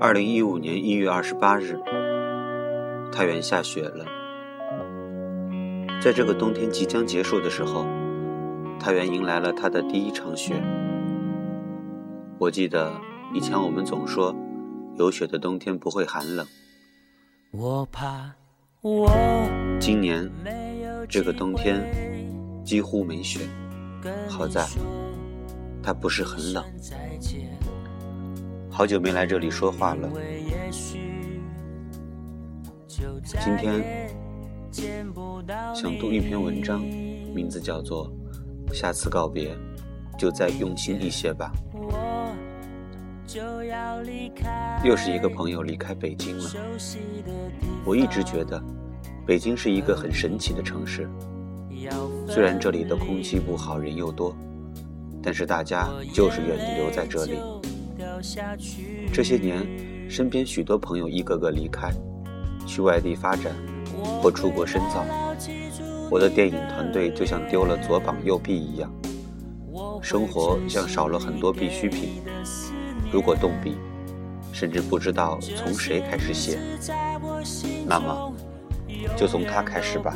二零一五年一月二十八日，太原下雪了。在这个冬天即将结束的时候，太原迎来了它的第一场雪。我记得以前我们总说，有雪的冬天不会寒冷。我怕我今年这个冬天几乎没雪，好在它不是很冷。好久没来这里说话了。今天想读一篇文章，名字叫做《下次告别就再用心一些吧》。又是一个朋友离开北京了。我一直觉得北京是一个很神奇的城市，虽然这里的空气不好，人又多，但是大家就是愿意留在这里。这些年，身边许多朋友一个个离开，去外地发展或出国深造。我的电影团队就像丢了左膀右臂一样，生活像少了很多必需品。如果动笔，甚至不知道从谁开始写，那么就从他开始吧。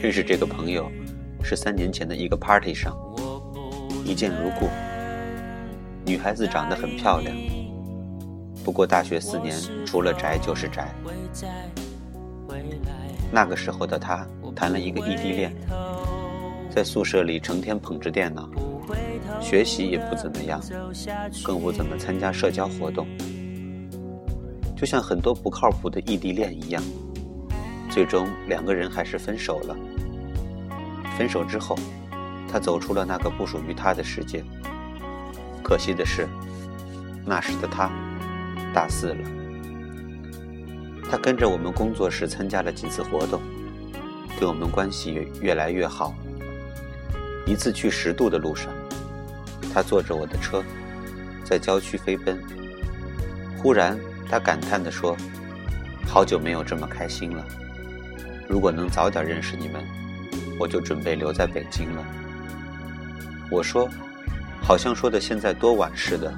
认识这个朋友是三年前的一个 party 上，一见如故。女孩子长得很漂亮，不过大学四年除了宅就是宅。那个时候的她谈了一个异地恋，在宿舍里成天捧着电脑，学习也不怎么样，更不怎么参加社交活动，就像很多不靠谱的异地恋一样。最终两个人还是分手了。分手之后，她走出了那个不属于她的世界。可惜的是，那时的他大四了。他跟着我们工作室参加了几次活动，跟我们关系越来越好。一次去十渡的路上，他坐着我的车，在郊区飞奔。忽然，他感叹地说：“好久没有这么开心了。如果能早点认识你们，我就准备留在北京了。”我说。好像说的现在多晚似的，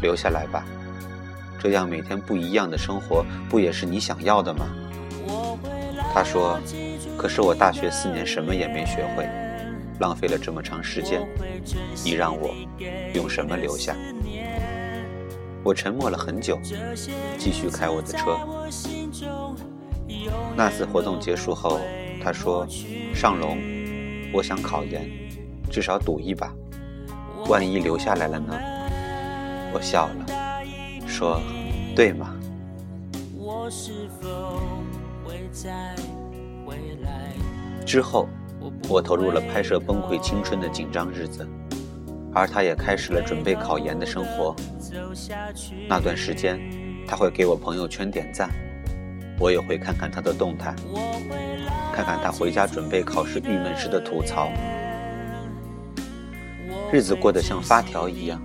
留下来吧，这样每天不一样的生活，不也是你想要的吗？他说：“可是我大学四年什么也没学会，浪费了这么长时间，你让我用什么留下？”我沉默了很久，继续开我的车。那次活动结束后，他说：“尚龙，我想考研，至少赌一把。”万一留下来了呢？我笑了，说：“对吗？”之后，我投入了拍摄《崩溃青春》的紧张日子，而他也开始了准备考研的生活。那段时间，他会给我朋友圈点赞，我也会看看他的动态，看看他回家准备考试郁闷时的吐槽。日子过得像发条一样，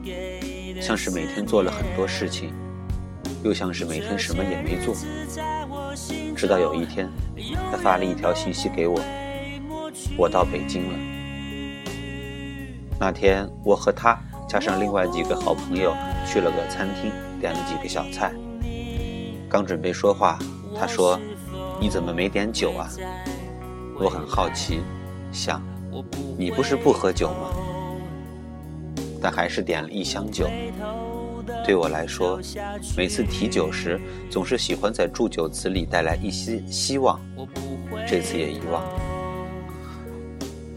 像是每天做了很多事情，又像是每天什么也没做。直到有一天，他发了一条信息给我：“我到北京了。”那天，我和他加上另外几个好朋友去了个餐厅，点了几个小菜。刚准备说话，他说：“你怎么没点酒啊？”我很好奇，想：“你不是不喝酒吗？”但还是点了一箱酒。对我来说，每次提酒时，总是喜欢在祝酒词里带来一些希望。这次也遗忘。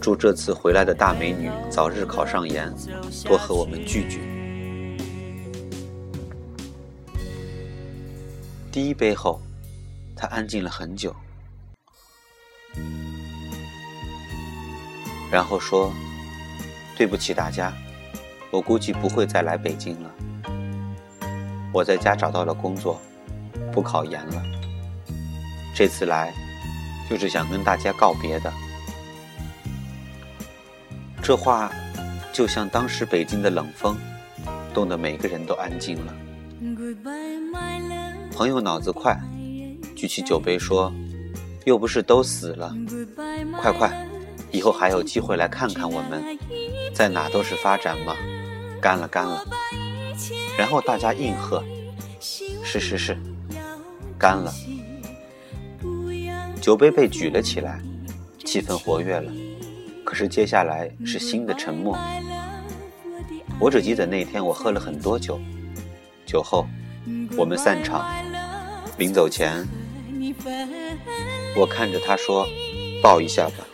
祝这次回来的大美女早日考上研，多和我们聚聚。第一杯后，他安静了很久，然后说：“对不起大家。”我估计不会再来北京了。我在家找到了工作，不考研了。这次来，就是想跟大家告别的。这话，就像当时北京的冷风，冻得每个人都安静了。朋友脑子快，举起酒杯说：“又不是都死了，快快，以后还有机会来看看我们，在哪都是发展嘛。”干了，干了。然后大家应和：“是是是。”干了，酒杯被举了起来，气氛活跃了。可是接下来是新的沉默。我只记得那天我喝了很多酒，酒后我们散场，临走前，我看着他说：“抱一下吧。”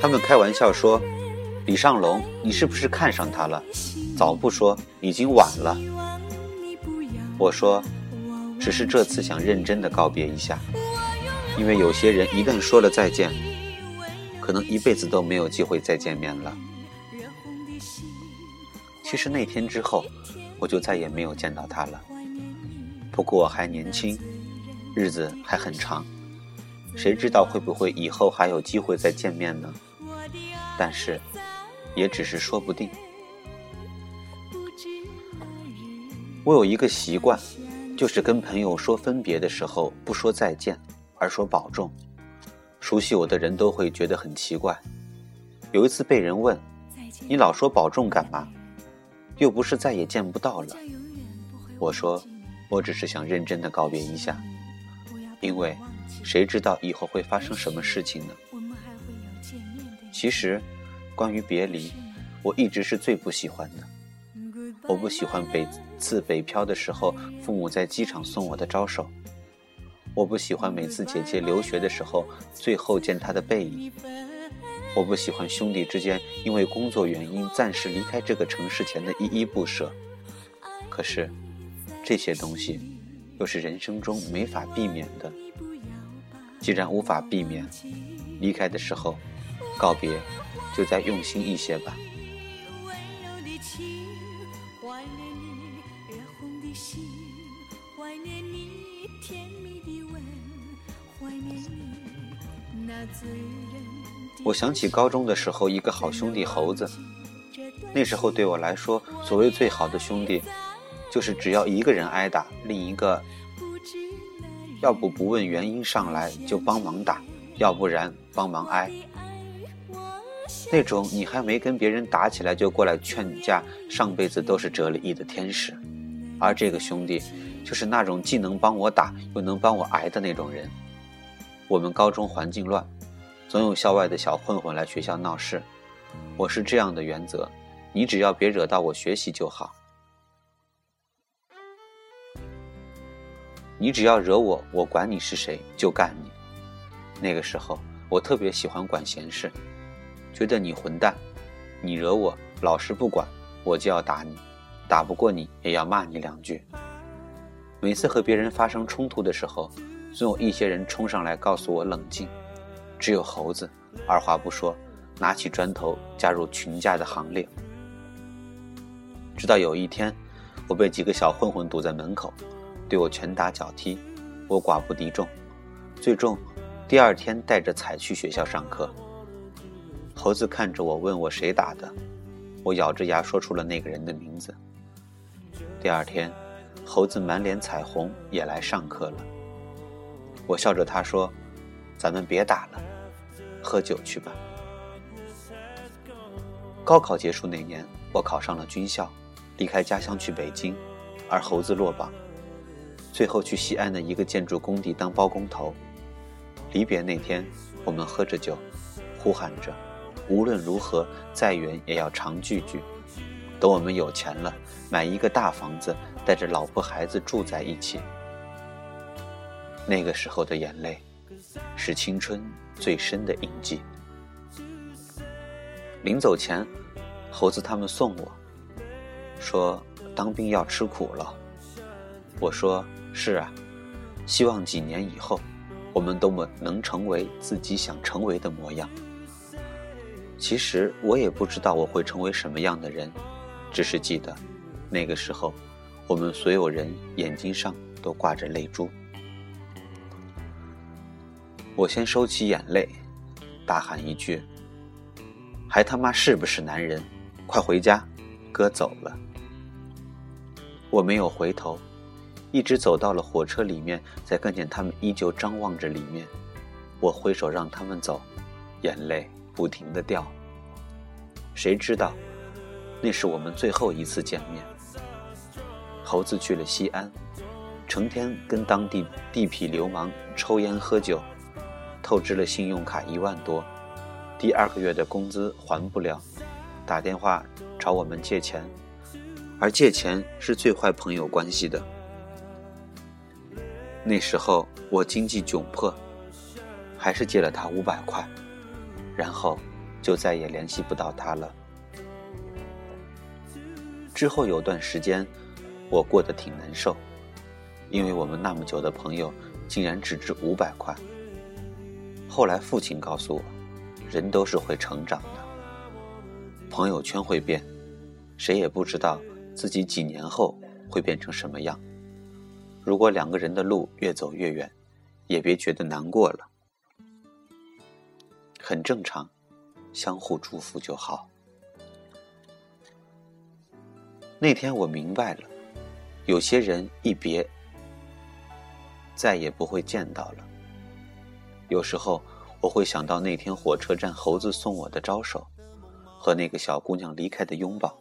他们开玩笑说：“李尚龙，你是不是看上他了？”早不说，已经晚了。我说。只是这次想认真的告别一下，因为有些人一旦说了再见，可能一辈子都没有机会再见面了。其实那天之后，我就再也没有见到他了。不过还年轻，日子还很长，谁知道会不会以后还有机会再见面呢？但是，也只是说不定。我有一个习惯。就是跟朋友说分别的时候不说再见，而说保重。熟悉我的人都会觉得很奇怪。有一次被人问：“你老说保重干嘛？又不是再也见不到了。”我说：“我只是想认真的告别一下，因为谁知道以后会发生什么事情呢？”其实，关于别离，我一直是最不喜欢的。我不喜欢每次北漂的时候，父母在机场送我的招手。我不喜欢每次姐姐留学的时候，最后见她的背影。我不喜欢兄弟之间因为工作原因暂时离开这个城市前的依依不舍。可是，这些东西又是人生中没法避免的。既然无法避免，离开的时候，告别就再用心一些吧。我想起高中的时候，一个好兄弟猴子。那时候对我来说，所谓最好的兄弟，就是只要一个人挨打，另一个要不不问原因上来就帮忙打，要不然帮忙挨。那种你还没跟别人打起来就过来劝架，上辈子都是折了翼的天使。而这个兄弟，就是那种既能帮我打又能帮我挨的那种人。我们高中环境乱。总有校外的小混混来学校闹事，我是这样的原则：你只要别惹到我学习就好。你只要惹我，我管你是谁就干你。那个时候我特别喜欢管闲事，觉得你混蛋，你惹我，老师不管，我就要打你，打不过你也要骂你两句。每次和别人发生冲突的时候，总有一些人冲上来告诉我冷静。只有猴子，二话不说，拿起砖头加入群架的行列。直到有一天，我被几个小混混堵在门口，对我拳打脚踢，我寡不敌众，最终第二天带着彩去学校上课。猴子看着我，问我谁打的，我咬着牙说出了那个人的名字。第二天，猴子满脸彩虹也来上课了。我笑着他说：“咱们别打了。”喝酒去吧。高考结束那年，我考上了军校，离开家乡去北京，而猴子落榜，最后去西安的一个建筑工地当包工头。离别那天，我们喝着酒，呼喊着，无论如何再远也要常聚聚。等我们有钱了，买一个大房子，带着老婆孩子住在一起。那个时候的眼泪，是青春。最深的印记。临走前，猴子他们送我，说当兵要吃苦了。我说是啊，希望几年以后，我们都能能成为自己想成为的模样。其实我也不知道我会成为什么样的人，只是记得，那个时候，我们所有人眼睛上都挂着泪珠。我先收起眼泪，大喊一句：“还他妈是不是男人？快回家，哥走了。”我没有回头，一直走到了火车里面，才看见他们依旧张望着里面。我挥手让他们走，眼泪不停的掉。谁知道，那是我们最后一次见面。猴子去了西安，成天跟当地地痞流氓抽烟喝酒，透支了信用卡一万多，第二个月的工资还不了，打电话找我们借钱，而借钱是最坏朋友关系的。那时候我经济窘迫，还是借了他五百块，然后就再也联系不到他了。之后有段时间。我过得挺难受，因为我们那么久的朋友竟然只值五百块。后来父亲告诉我，人都是会成长的，朋友圈会变，谁也不知道自己几年后会变成什么样。如果两个人的路越走越远，也别觉得难过了，很正常，相互祝福就好。那天我明白了。有些人一别，再也不会见到了。有时候我会想到那天火车站猴子送我的招手，和那个小姑娘离开的拥抱。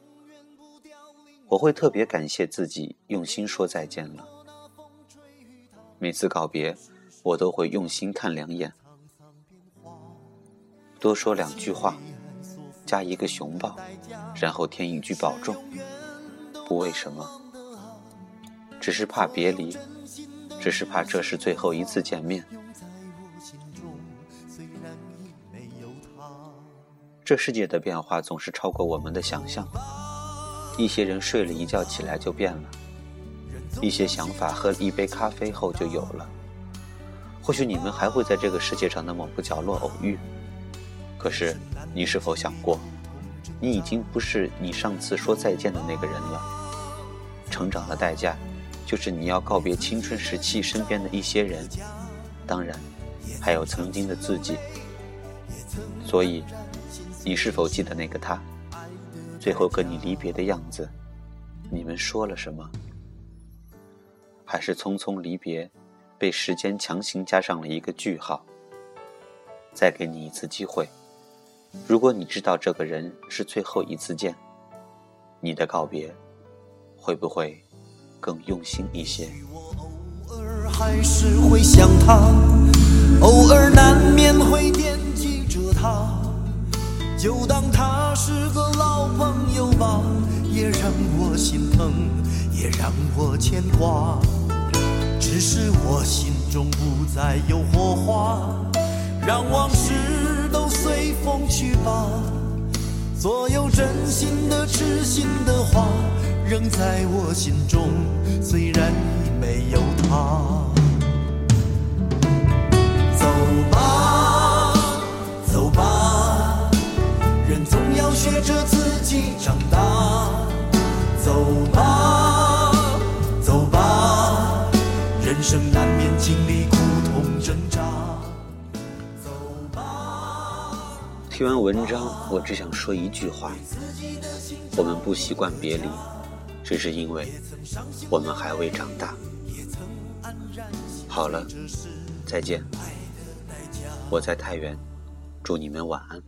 我会特别感谢自己用心说再见了。每次告别，我都会用心看两眼，多说两句话，加一个熊抱，然后添一句保重。不为什么。只是怕别离，只是怕这是最后一次见面。这世界的变化总是超过我们的想象。一些人睡了一觉起来就变了，一些想法喝了一杯咖啡后就有了。或许你们还会在这个世界上的某个角落偶遇，可是你是否想过，你已经不是你上次说再见的那个人了？成长的代价。就是你要告别青春时期身边的一些人，当然，还有曾经的自己。所以，你是否记得那个他，最后跟你离别的样子？你们说了什么？还是匆匆离别，被时间强行加上了一个句号？再给你一次机会，如果你知道这个人是最后一次见，你的告别会不会？更用心一些。偶尔还是会想他，偶尔难免会惦记着他，就当他是个老朋友吧，也让我心疼，也让我牵挂。只是我心中不再有火花，让往事都随风风去吧。所有真心的、痴心的话。仍在我心中，虽然已没有他。走吧，走吧，人总要学着自己长大。走吧，走吧，人生难免经历苦痛挣扎。听完文章，我只想说一句话：我们不习惯别离。只是因为我们还未长大。好了，再见。我在太原，祝你们晚安。